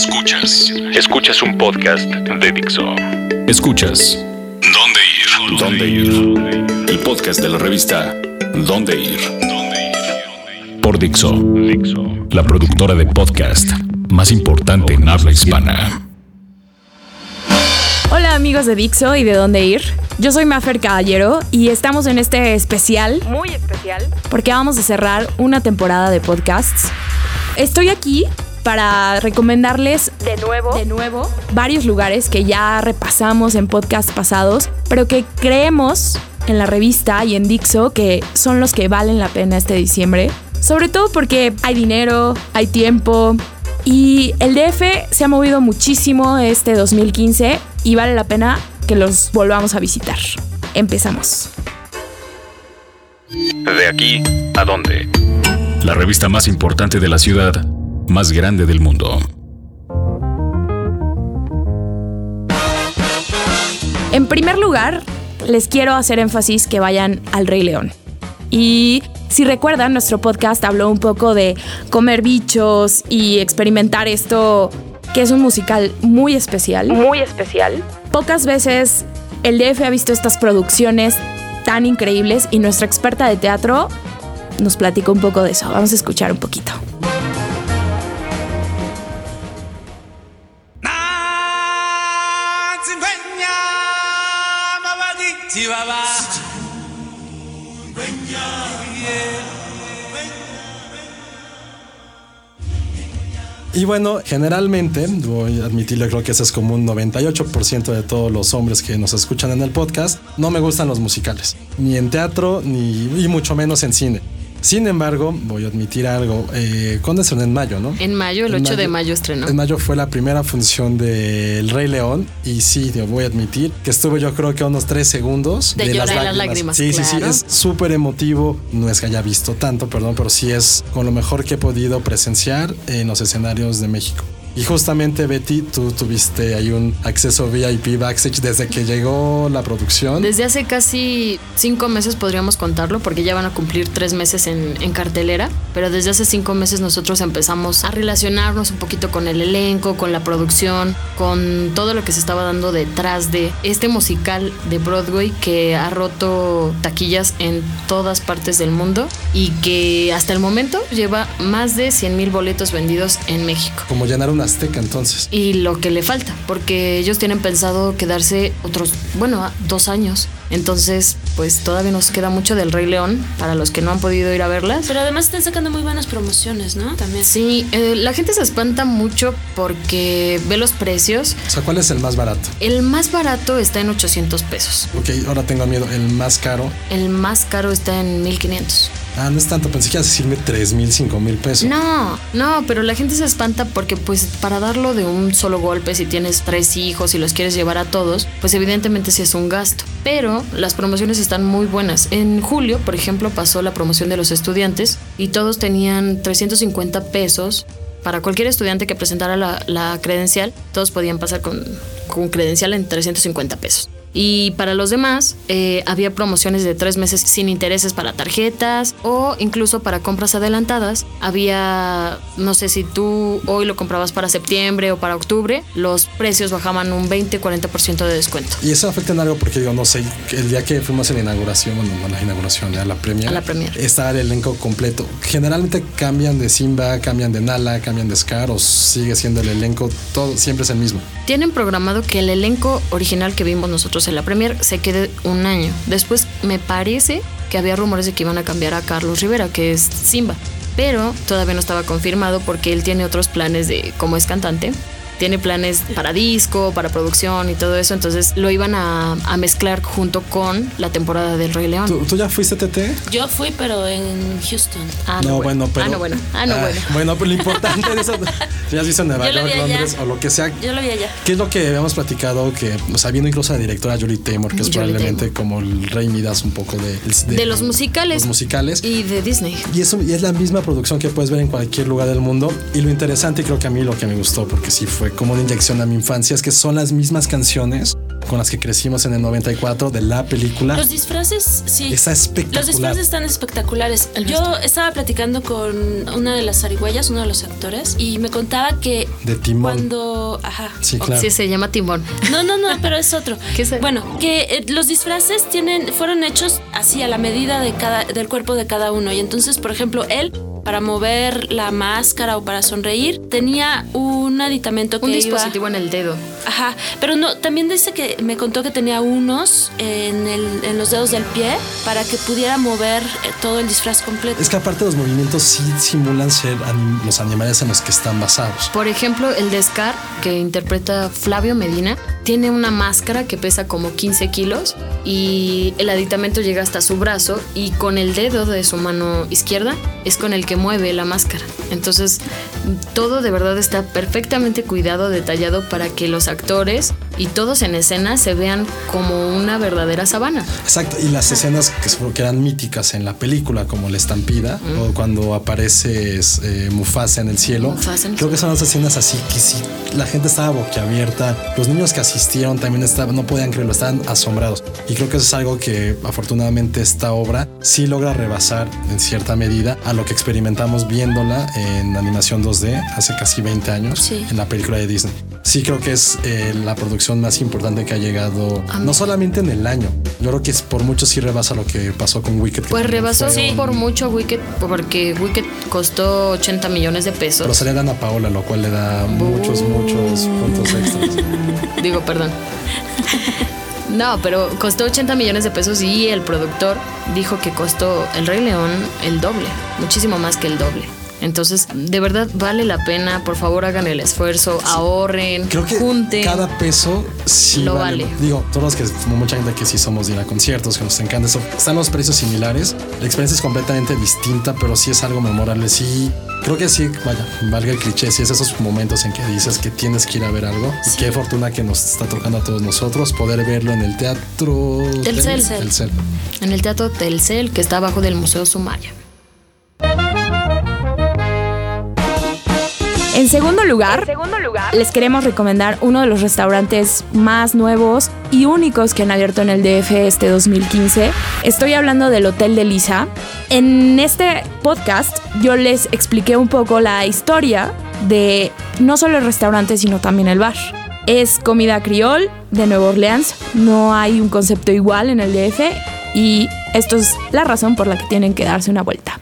Escuchas. Escuchas un podcast de Dixo. Escuchas. ¿Dónde ir? ¿Dónde ir? El podcast de la revista ¿Dónde ir? Por Dixo. Dixo. La productora de podcast más importante en habla hispana. Hola amigos de Dixo y de dónde ir. Yo soy Mafer Caballero y estamos en este especial, muy especial, porque vamos a cerrar una temporada de podcasts. Estoy aquí para recomendarles de nuevo, de nuevo varios lugares que ya repasamos en podcasts pasados, pero que creemos en la revista y en Dixo que son los que valen la pena este diciembre. Sobre todo porque hay dinero, hay tiempo y el DF se ha movido muchísimo este 2015 y vale la pena que los volvamos a visitar. Empezamos. De aquí a dónde. La revista más importante de la ciudad más grande del mundo. En primer lugar, les quiero hacer énfasis que vayan al Rey León. Y si recuerdan, nuestro podcast habló un poco de comer bichos y experimentar esto, que es un musical muy especial. Muy especial. Pocas veces el DF ha visto estas producciones tan increíbles y nuestra experta de teatro nos platicó un poco de eso. Vamos a escuchar un poquito. Y bueno, generalmente, voy a admitirle, creo que ese es como un 98% de todos los hombres que nos escuchan en el podcast, no me gustan los musicales, ni en teatro, ni y mucho menos en cine. Sin embargo, voy a admitir algo. Eh, ¿Cuándo estrenó? En mayo, ¿no? En mayo, el 8 de mayo estrenó. En mayo fue la primera función del Rey León. Y sí, voy a admitir que estuve yo creo que a unos tres segundos de, las, lágrimas. Sí, sí, sí. Es súper emotivo. No es que haya visto tanto, perdón, pero sí es con lo mejor que he podido presenciar en los escenarios de México. Y justamente Betty, tú tuviste ahí un acceso VIP backstage desde que llegó la producción. Desde hace casi cinco meses podríamos contarlo porque ya van a cumplir tres meses en, en, cartelera, pero desde hace cinco meses nosotros empezamos a relacionarnos un poquito con el elenco, con la producción, con todo lo que se estaba dando detrás de este musical de Broadway que ha roto taquillas en todas partes del mundo y que hasta el momento lleva más de 100 mil boletos vendidos en México. Como llenaron Azteca entonces. Y lo que le falta, porque ellos tienen pensado quedarse otros, bueno, dos años. Entonces, pues todavía nos queda mucho del Rey León para los que no han podido ir a verlas. Pero además están sacando muy buenas promociones, ¿no? También. Sí, eh, la gente se espanta mucho porque ve los precios. O sea, ¿cuál es el más barato? El más barato está en 800 pesos. Ok, ahora tengo miedo. ¿El más caro? El más caro está en 1500. Ah, no es tanto, pensé que ibas a decirme 3 mil, 5 mil pesos. No, no, pero la gente se espanta porque pues para darlo de un solo golpe, si tienes tres hijos y los quieres llevar a todos, pues evidentemente sí es un gasto. Pero las promociones están muy buenas. En julio, por ejemplo, pasó la promoción de los estudiantes y todos tenían 350 pesos para cualquier estudiante que presentara la, la credencial, todos podían pasar con, con credencial en 350 pesos. Y para los demás, eh, había promociones de tres meses sin intereses para tarjetas o incluso para compras adelantadas. Había, no sé si tú hoy lo comprabas para septiembre o para octubre, los precios bajaban un 20-40% de descuento. Y eso afecta en algo porque yo no sé, el día que fuimos a la inauguración, bueno, no a la inauguración, a la premier, a la premier. estaba el elenco completo. Generalmente cambian de Simba, cambian de Nala, cambian de Scar o sigue siendo el elenco, todo siempre es el mismo. Tienen programado que el elenco original que vimos nosotros en la Premier se quede un año. Después me parece que había rumores de que iban a cambiar a Carlos Rivera, que es Simba, pero todavía no estaba confirmado porque él tiene otros planes de como es cantante tiene planes para disco, para producción y todo eso, entonces lo iban a, mezclar junto con la temporada del Rey León. ¿Tú, ya fuiste TT? Yo fui, pero en Houston. Ah, no, bueno. pero... Ah, no, bueno. Ah, no, ah, bueno. Bueno, pero lo importante de eso, ya has visto en Nueva York, Londres o lo que sea. Yo lo vi allá. ¿Qué es lo que habíamos platicado? Que, o sea, viendo incluso a la directora Julie Taymor, que es probablemente como el rey Midas un poco de, de, los musicales. Los musicales. Y de Disney. Y, eso, y es la misma producción que puedes ver en cualquier lugar del mundo. Y lo interesante, y creo que a mí lo que me gustó, porque sí fue como una inyección a mi infancia, es que son las mismas canciones con las que crecimos en el 94 de la película. Los disfraces, sí. Está espectacular. Los disfraces están espectaculares. Yo estaba platicando con una de las zarigüeyas, uno de los actores, y me contaba que de Timón. cuando, ajá, Sí, claro. Sí, se llama Timón. No, no, no, pero es otro. ¿Qué es? Bueno, que eh, los disfraces tienen, fueron hechos así a la medida de cada, del cuerpo de cada uno. Y entonces, por ejemplo, él, para mover la máscara o para sonreír, tenía un aditamento que Un iba- dispositivo en el dedo. Ajá, pero no, también dice que me contó que tenía unos en, el- en los dedos del pie para que pudiera mover eh, todo el disfraz completo. Es que aparte los movimientos sí simulan ser anim- los animales en los que están basados. Por ejemplo, el de Scar, que interpreta Flavio Medina, tiene una máscara que pesa como 15 kilos y el aditamento llega hasta su brazo y con el dedo de su mano izquierda es con el que mueve la máscara. Entonces, todo de verdad está perfectamente cuidado, detallado para que los actores y todos en escena se vean como una verdadera sabana. Exacto, y las escenas que, que eran míticas en la película, como la estampida, o cuando aparece eh, Mufasa en el cielo, Mufasa en el creo que son las escenas así que sí, la gente estaba boquiabierta, los niños que asistieron también estaban, no podían creerlo, estaban asombrados. Y creo que eso es algo que afortunadamente esta obra sí logra rebasar en cierta medida a lo que experimentamos viéndola en animación 2D hace casi 20 años Sí. en la película de Disney. Sí creo que es eh, la producción más importante que ha llegado, no solamente en el año, yo creo que es por mucho sí rebasa lo que pasó con Wicked. Pues rebasó fue un- por mucho Wicked porque Wicked costó 80 millones de pesos. Pero salía Dana Paola, lo cual le da muchos, muchos puntos extras. Digo, perdón. No, pero costó 80 millones de pesos y el productor dijo que costó El Rey León el doble, muchísimo más que el doble. Entonces, de verdad vale la pena, por favor hagan el esfuerzo, ahorren, Creo que junten. cada peso sí Lo vale. Digo, todos los que, como mucha gente que sí somos de ir a conciertos, que nos encanta eso, están los precios similares. La experiencia es completamente distinta, pero sí es algo memorable. Sí, creo que sí, vaya, valga el cliché, sí es esos momentos en que dices que tienes que ir a ver algo. Y qué fortuna que nos está tocando a todos nosotros poder verlo en el teatro Telcel. Telcel. En el Teatro Telcel, que está abajo del Museo Sumaya. En segundo lugar, les queremos recomendar uno de los restaurantes más nuevos y únicos que han abierto en el DF este 2015. Estoy hablando del Hotel de Lisa. En este podcast yo les expliqué un poco la historia de no solo el restaurante, sino también el bar. Es comida criol de Nueva Orleans, no hay un concepto igual en el DF y esto es la razón por la que tienen que darse una vuelta.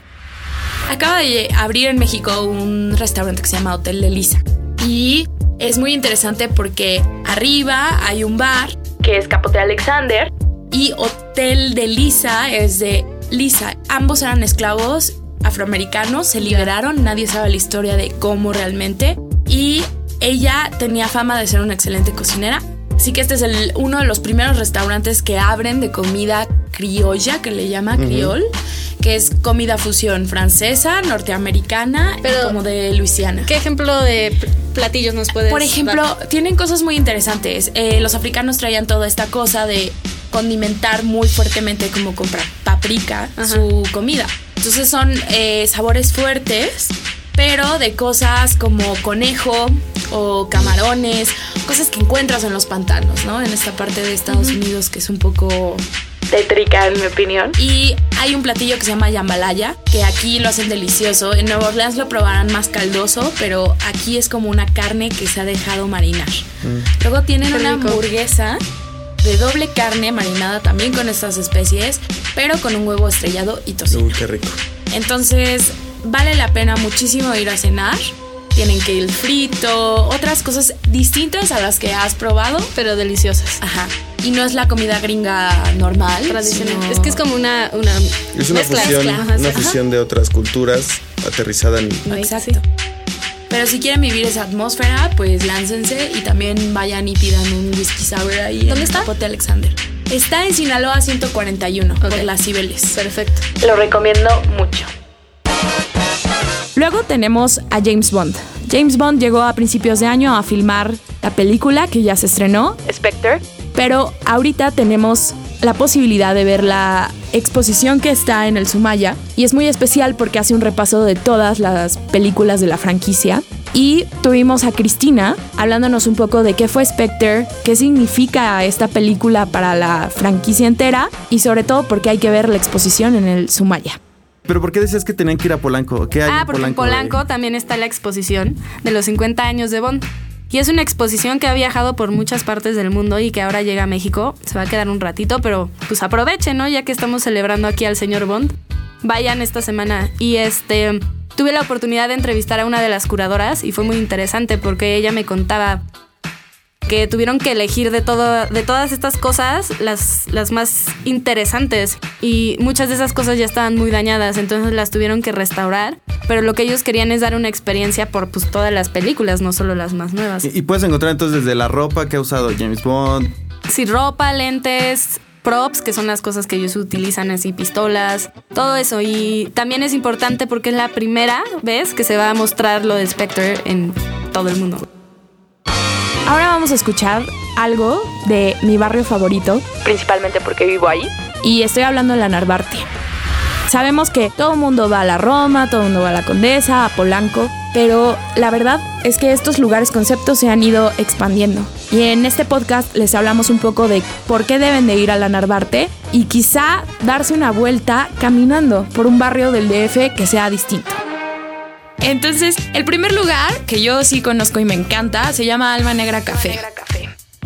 Acaba de abrir en México un restaurante que se llama Hotel de Lisa. Y es muy interesante porque arriba hay un bar que es Capote Alexander y Hotel de Lisa es de Lisa. Ambos eran esclavos afroamericanos, se liberaron, nadie sabe la historia de cómo realmente. Y ella tenía fama de ser una excelente cocinera. Así que este es el- uno de los primeros restaurantes que abren de comida criolla, que le llama criol, que es comida fusión francesa, norteamericana, Pero- como de Luisiana. ¿Qué ejemplo de pl- platillos nos puedes Por ejemplo, dar? tienen cosas muy interesantes. Eh, los africanos traían toda esta cosa de condimentar muy fuertemente, como comprar paprika, su comida. Entonces son eh, sabores fuertes, pero de cosas como conejo o camarones, cosas que encuentras en los pantanos, ¿no? En esta parte de Estados Unidos que es un poco tétrica en mi opinión. Y hay un platillo que se llama jambalaya, que aquí lo hacen delicioso. En Nueva Orleans lo probarán más caldoso, pero aquí es como una carne que se ha dejado marinar. Luego tienen una hamburguesa de doble carne marinada también con estas especies, pero con un huevo estrellado y tocino. Uy, qué rico. Entonces, vale la pena muchísimo ir a cenar. Tienen que ir frito, otras cosas distintas a las que has probado. pero deliciosas. Ajá. Y no es la comida gringa normal. Tradicional. sino- Es que es como una, una Es una mezcla. fusión, Ajá, una fusión de otras culturas aterrizada en Exacto. Pero si quieren vivir esa atmósfera, pues láncense y también vayan y pidan un whisky sour ahí. ¿Dónde en está? Capote Alexander. Está en Sinaloa 141 por Ok. las Cibeles. Perfecto. Lo recomiendo mucho. Luego tenemos a James Bond. James Bond llegó a principios de año a filmar la película que ya se estrenó, Spectre. pero ahorita tenemos la posibilidad de ver la exposición que está en el Sumaya y es muy especial porque hace un repaso de todas las películas de la franquicia. Y tuvimos a Cristina hablándonos un poco de qué fue Spectre, qué significa esta película para la franquicia entera y sobre todo por qué hay que ver la exposición en el Sumaya. ¿Pero por qué decías que tenían que ir a Polanco? ¿Qué hay ah, en porque en Polanco también está la exposición de los 50 años de Bond. Y es una exposición que ha viajado por muchas partes del mundo y que ahora llega a México. Se va a quedar un ratito, pero pues aprovechen, ¿no? Ya que estamos celebrando aquí al señor Bond. Vayan esta semana. Y este tuve la oportunidad de entrevistar a una de las curadoras y fue muy interesante porque ella me contaba que tuvieron que elegir de, todo, de todas estas cosas las, las más interesantes y muchas de esas cosas ya estaban muy dañadas, entonces las tuvieron que restaurar, pero lo que ellos querían es dar una experiencia por pues, todas las películas, no solo las más nuevas. Y, y puedes encontrar entonces desde la ropa que ha usado James Bond. Sí, ropa, lentes, props, que son las cosas que ellos utilizan, así pistolas, todo eso. Y también es importante porque es la primera vez que se va a mostrar lo de Spectre en todo el mundo. Ahora vamos a escuchar algo de mi barrio favorito, principalmente porque vivo ahí, y estoy hablando de la Narvarte. Sabemos que todo el mundo va a la Roma, todo el mundo va a la Condesa, a Polanco, pero la verdad es que estos lugares conceptos se han ido expandiendo. Y en este podcast les hablamos un poco de por qué deben de ir a la Narvarte y quizá darse una vuelta caminando por un barrio del DF que sea distinto. Entonces, el primer lugar que yo sí conozco y me encanta se llama Alma Negra Café.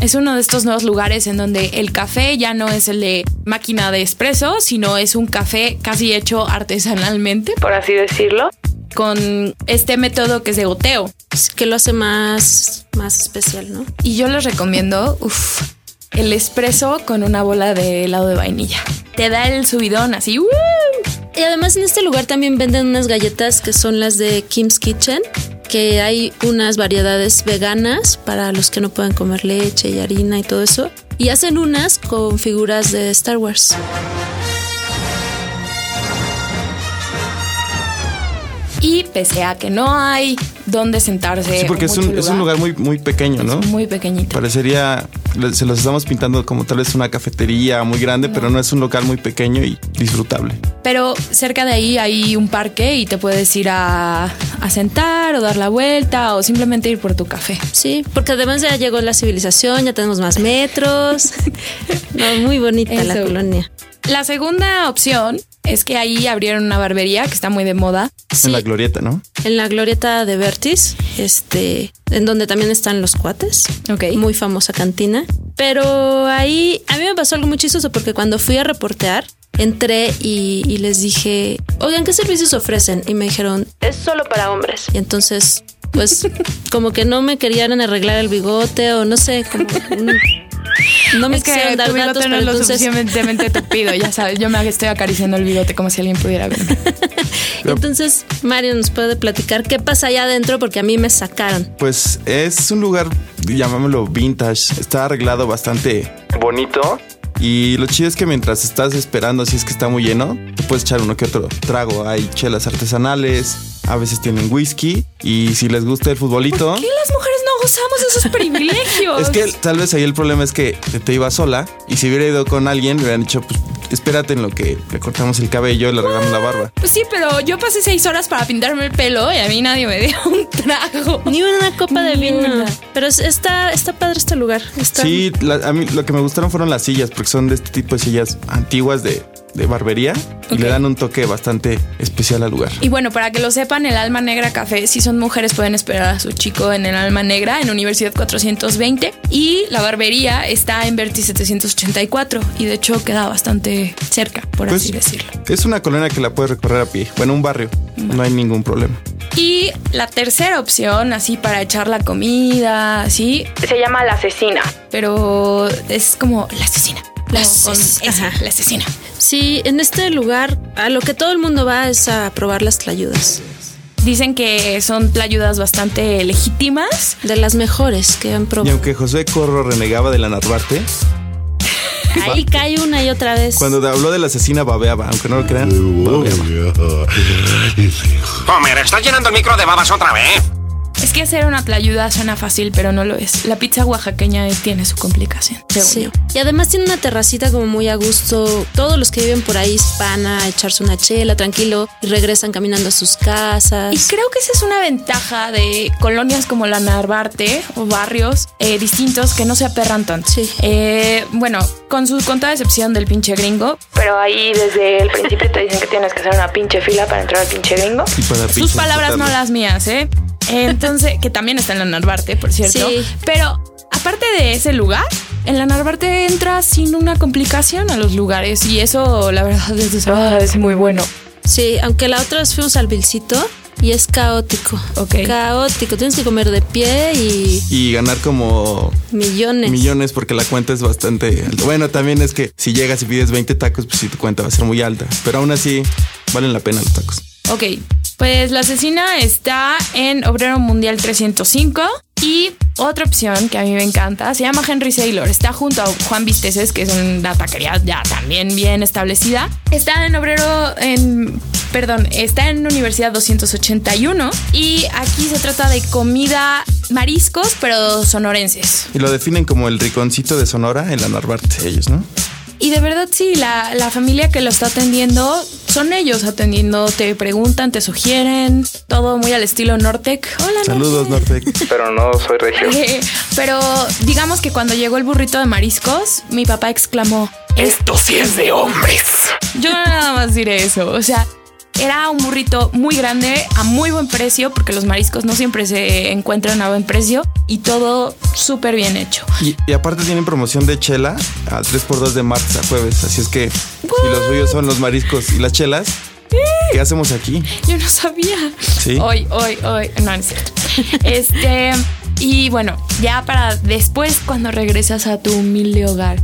Es uno de estos nuevos lugares en donde el café ya no es el de máquina de espresso, sino es un café casi hecho artesanalmente, por así decirlo, con este método que es de goteo. Que lo hace más, más especial, ¿no? Y yo les recomiendo, uff, el espresso con una bola de helado de vainilla. Te da el subidón así, ¡uh! Y además en este lugar también venden unas galletas que son las de Kim's Kitchen, que hay unas variedades veganas para los que no pueden comer leche y harina y todo eso. Y hacen unas con figuras de Star Wars. Y pese a que no hay dónde sentarse. Sí, porque es un, lugar, es un, lugar, muy, muy pequeño, ¿no? muy pequeñito. Parecería, se los estamos pintando como tal vez una cafetería muy grande, no. pero no es un local muy pequeño y disfrutable. Pero cerca de ahí hay un parque y te puedes ir a, a sentar o dar la vuelta o simplemente ir por tu café. Sí, porque además ya llegó la civilización, ya tenemos más metros. no, muy bonita Eso. la colonia. La segunda opción es que ahí abrieron una barbería que está muy de moda. Sí. En la glorieta, ¿no? En la glorieta de Vertis, este, en donde también están los cuates. Ok. Muy famosa cantina. Pero ahí a mí me pasó algo muy chistoso porque cuando fui a reportear, entré y, y, les dije, oigan, ¿qué servicios ofrecen? Y me dijeron, es solo para hombres. Y entonces, pues, como que no me querían arreglar el bigote o no sé, como un, no me es que dar tu bigote datos, no es lo entonces... suficientemente tupido, ya sabes. Yo me estoy acariciando el bigote como si alguien pudiera verme. entonces, Mario nos puede platicar qué pasa allá adentro porque a mí me sacaron. Pues es un lugar, llamámoslo vintage. Está arreglado bastante bonito. Y lo chido es que mientras estás esperando, si es que está muy lleno, te puedes echar uno que otro trago. Hay chelas artesanales, a veces tienen whisky. Y si les gusta el futbolito. ¿Por qué las mujeres gozamos de esos privilegios? Es que tal vez ahí el problema es que te ibas sola. Y si hubiera ido con alguien, le hubieran dicho, pues espérate en lo que le cortamos el cabello y le arreglamos la barba. Pues sí, pero yo pasé seis horas para pintarme el pelo y a mí nadie me dio un trago. Ni una copa de vino. Pero está, está padre este lugar. Está... Sí, la, a mí lo que me gustaron fueron las sillas, porque son de este tipo de sillas antiguas de, de barbería y le dan un toque bastante especial al lugar. Y bueno, para que lo sepan, el Alma Negra Café, si son mujeres pueden esperar a su chico en el Alma Negra, en Universidad 420. Y la barbería está en Verti 784 y de hecho queda bastante cerca, por Pues, así decirlo. Es una colonia que la puedes recorrer a pie. Bueno, un barrio. No hay ningún problema. Y la tercera opción, así para echar la comida, ¿sí? Se llama la asesina, pero es como la asesina. La asesina. Sí, en este lugar a lo que todo el mundo va es a probar las tlayudas. Dicen que son tlayudas bastante legítimas. De las mejores que han Y probado. aunque José Corro renegaba de la Narvarte, Ahí cae una y otra vez. cuando habló de la asesina babeaba, aunque no lo crean, babeaba. Homer, ¿estás llenando el micro de babas otra vez? Es que hacer una tlayuda suena fácil, pero no lo es. La pizza oaxaqueña tiene su complicación. Sí. Y además tiene una terracita como muy a gusto. Todos los que viven por ahí van a echarse una chela tranquilo y regresan caminando a sus casas. Y creo que esa es una ventaja de colonias como la Narvarte o barrios eh, distintos que no se aperran tanto. Sí. Eh, bueno, con su contada excepción del pinche gringo, pero ahí desde el principio te dicen que tienes que hacer una pinche fila para entrar al pinche gringo. Sus palabras no las mías, ¿eh? Entonces, que también está en la Narvarte, por cierto. Sí. Pero aparte de ese lugar, en la Narvarte entra sin una complicación a los lugares y eso, la verdad, es, es muy bueno. Sí, aunque la otra vez fuimos al Vilcito y es caótico. Ok. Caótico. Tienes que comer de pie y. Y ganar como. Millones. Millones porque la cuenta es bastante alta. Bueno, también es que si llegas y pides 20 tacos, pues sí, tu cuenta va a ser muy alta. Pero aún así, valen la pena los tacos. Ok. Pues la asesina está en Obrero Mundial 305. Y otra opción que a mí me encanta se llama Henry Saylor. Está junto a Juan Visteces, que es una taquería ya también bien establecida. Está en Obrero, en. Perdón, está en Universidad 281. Y aquí se trata de comida mariscos, pero sonorenses. Y lo definen como el riconcito de Sonora en la Narvarte, ellos, ¿no? Y de verdad sí, la, la, familia que lo está atendiendo son ellos atendiendo, te preguntan, te sugieren, todo muy al estilo Nortec. Hola, Saludos Nortec. Pero no soy regio. Eh, pero digamos que cuando llegó el burrito de mariscos, mi papá exclamó, esto sí es de hombres. Yo nada más diré eso, o sea, era un burrito muy grande, a muy buen precio, porque los mariscos no siempre se encuentran a buen precio y todo súper bien hecho. Y, aparte tienen promoción de chela a 3x2 de martes a jueves, así es que si los suyos son los mariscos y las chelas, ¿Qué hacemos aquí? Yo no sabía. Sí. Hoy, hoy, hoy. No, no es cierto. este. Y bueno, ya para después, cuando regresas a tu humilde hogar,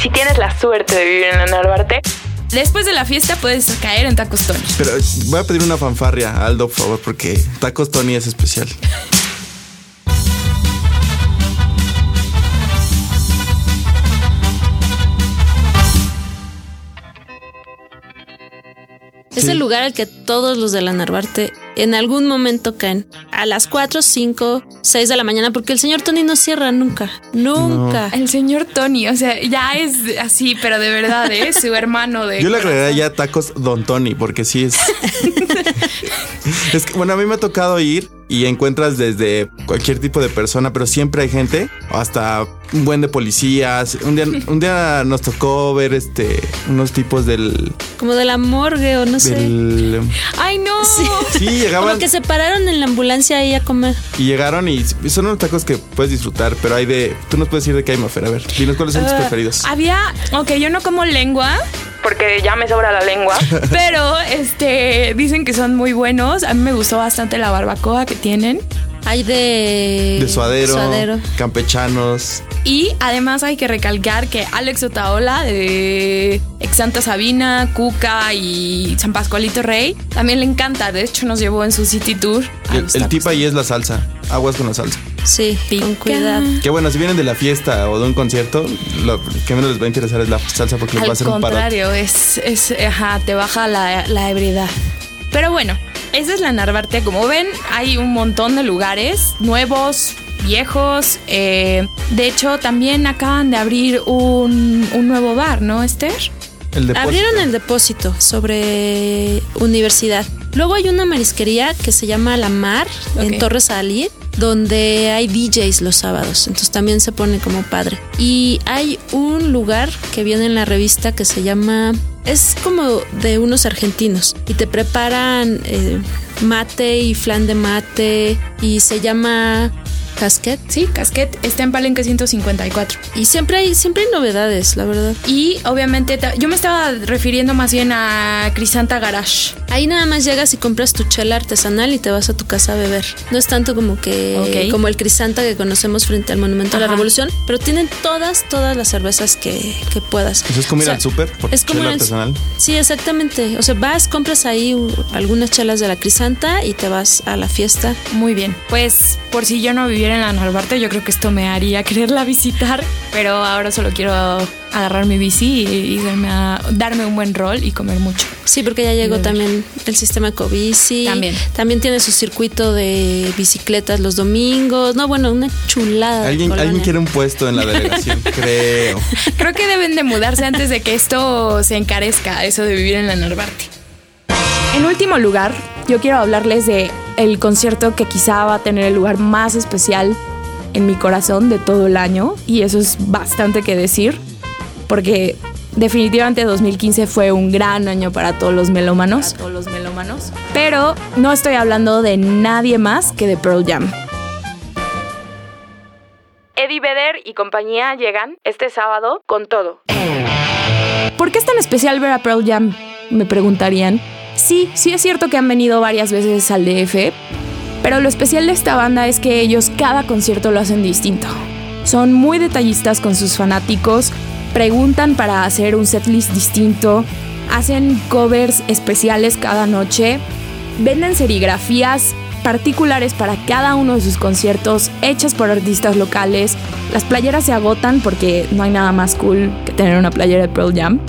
si tienes la suerte de vivir en la Narvarte, Después de la fiesta puedes caer en Tacos Tony. Pero voy a pedir una fanfarria Aldo, por favor, porque Tacos Tony es especial. Es el lugar al que todos los de la Narvarte en algún momento caen. A las 4, 5, 6 de la mañana, porque el señor Tony no cierra nunca. Nunca. El señor Tony, o sea, ya es así, pero de verdad, ¿eh? Su hermano de. Yo le agregaría ya tacos Don Tony, porque sí es. es que, bueno, a mí me ha tocado ir y encuentras desde cualquier tipo de persona, pero siempre hay gente, hasta un buen de policías. Un día, un día nos tocó ver este unos tipos del como de la morgue o no sé. Ay, no. Sí, llegaban. Como que se pararon en la ambulancia ahí a comer. Y llegaron y son unos tacos que puedes disfrutar, pero hay de. Tú nos puedes decir de qué hay, Mafer. A ver, dinos cuáles son tus ah, preferidos. Había. Ok, yo no como lengua porque ya me sobra la lengua. Pero este dicen que son muy buenos. A mí me gustó bastante la barbacoa que tienen. Hay de... De suadero, campechanos. Y además hay que recalcar que Alex Otaola de Ex Santa Sabina, Cuca y San Pascualito Rey también le encanta. De hecho nos llevó en su City Tour. El, el tip ahí es la salsa. Aguas con la salsa. Sí, con cuidado. Que bueno, si vienen de la fiesta o de un concierto, lo que menos les va a interesar es la salsa porque les va a hacer un paro. Al contrario, es, es, ajá, te baja la, la ebriedad. Pero bueno, esa es la Narvarte. Como ven, hay un montón de lugares nuevos, viejos. Eh, de hecho, también acaban de abrir un, un nuevo bar, ¿no, Esther? El Abrieron el depósito sobre universidad. Luego hay una marisquería que se llama La Mar en Torres Salí donde hay DJs los sábados, entonces también se pone como padre. Y hay un lugar que viene en la revista que se llama es como de unos argentinos y te preparan eh, mate y flan de mate y se llama Casquet. Sí, Casquet está en Palenque 154. Y siempre hay, siempre hay novedades, la verdad. Y obviamente yo me estaba refiriendo más bien a Crisanta Garage. Ahí nada más llegas y compras tu chela artesanal y te vas a tu casa a beber. No es tanto como que como el Crisanta que conocemos frente al Monumento a la Revolución, pero tienen todas, todas las cervezas que, que puedas. ¿Eso es como ir al súper? Es como chela artesanal. Sí, exactamente. O sea, vas, compras ahí algunas chelas de la Crisanta y te vas a la fiesta. Muy bien. Pues por si yo no viviera viviera en la Narvarte, yo creo que esto me haría quererla visitar, pero ahora solo quiero agarrar mi bici y, darme, a, darme un buen rol y comer mucho. Sí, porque ya llegó también el sistema Ecobici. También. También tiene su circuito de bicicletas los domingos. No, bueno, una chulada. Alguien, alguien quiere un puesto en la delegación, creo. Creo que deben de mudarse antes de que esto se encarezca, eso de vivir en la Narvarte. En último lugar, yo quiero hablarles de el concierto que quizá va a tener el lugar más especial en mi corazón de todo el año y eso es bastante que decir porque definitivamente 2015 fue un gran año para todos los melómanos, todos los melómanos, pero no estoy hablando de nadie más que de Pearl Jam. Eddie Vedder y compañía llegan este sábado con todo. ¿Por qué es tan especial ver a Pearl Jam? Me preguntarían. Sí, sí es cierto que han venido varias veces al DF, pero lo especial de esta banda es que ellos cada concierto lo hacen distinto. Son muy detallistas con sus fanáticos, preguntan para hacer un setlist distinto, hacen covers especiales cada noche, venden serigrafías particulares para cada uno de sus conciertos hechas por artistas locales. Las playeras se agotan porque no hay nada más cool que tener una playera de Pearl Jam.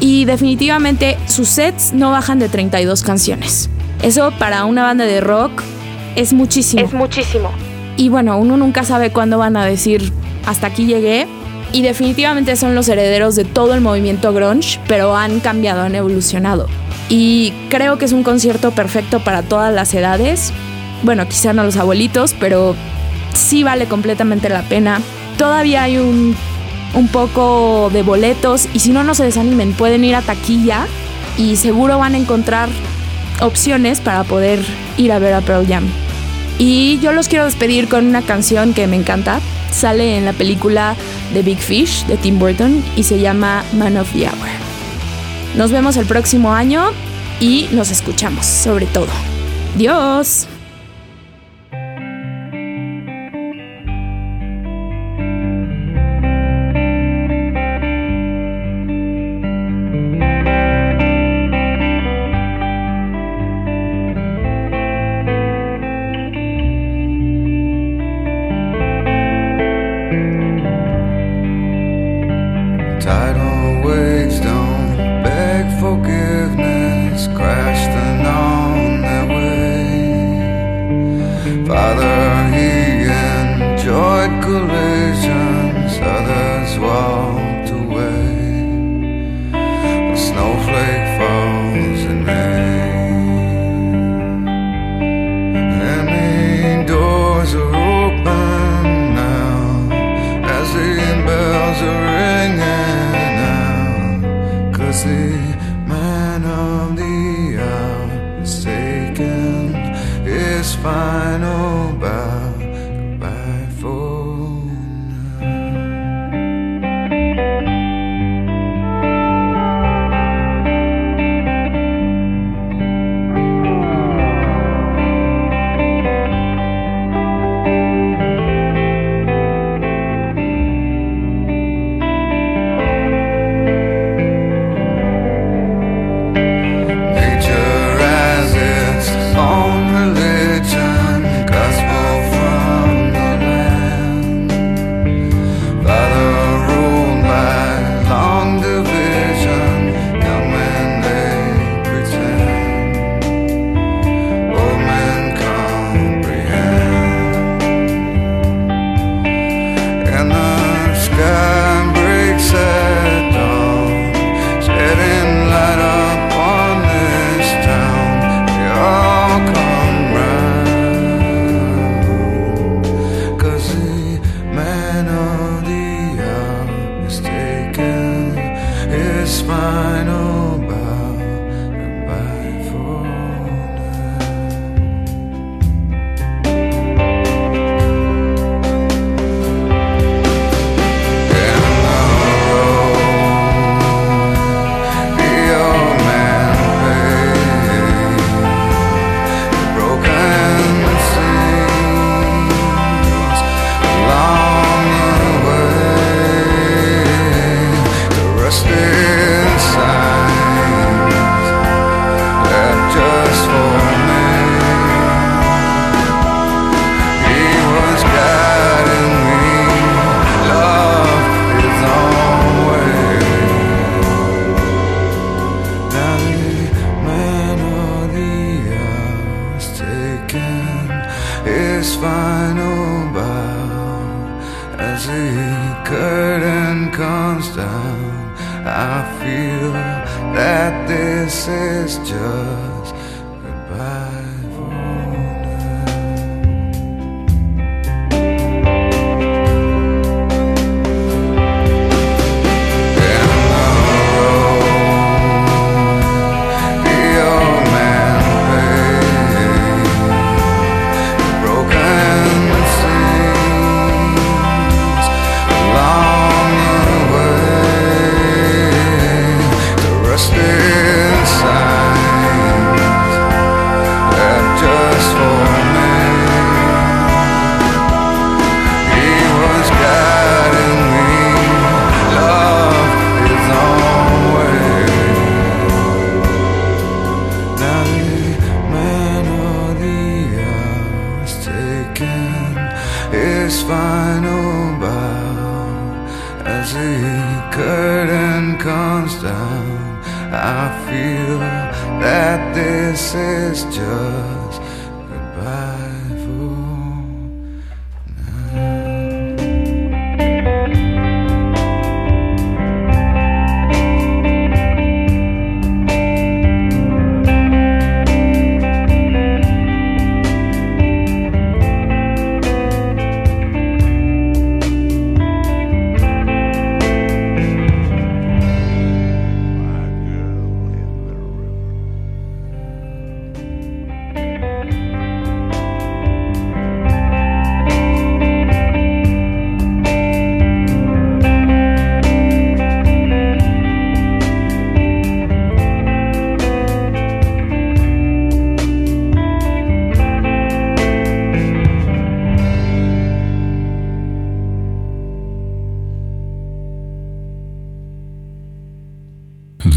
Y definitivamente sus sets no bajan de 32 canciones. Eso para una banda de rock es muchísimo. Es muchísimo. Y bueno, uno nunca sabe cuándo van a decir hasta aquí llegué. Y definitivamente son los herederos de todo el movimiento grunge, pero han cambiado, han evolucionado. Y creo que es un concierto perfecto para todas las edades. Bueno, quizá no los abuelitos, pero sí vale completamente la pena. Todavía hay un un poco de boletos y si no, no se desanimen, pueden ir a taquilla y seguro van a encontrar opciones para poder ir a ver a Pearl Jam. Y yo los quiero despedir con una canción que me encanta. Sale en la película The Big Fish de Tim Burton y se llama Man of the Hour. Nos vemos el próximo año y nos escuchamos, sobre todo. Dios.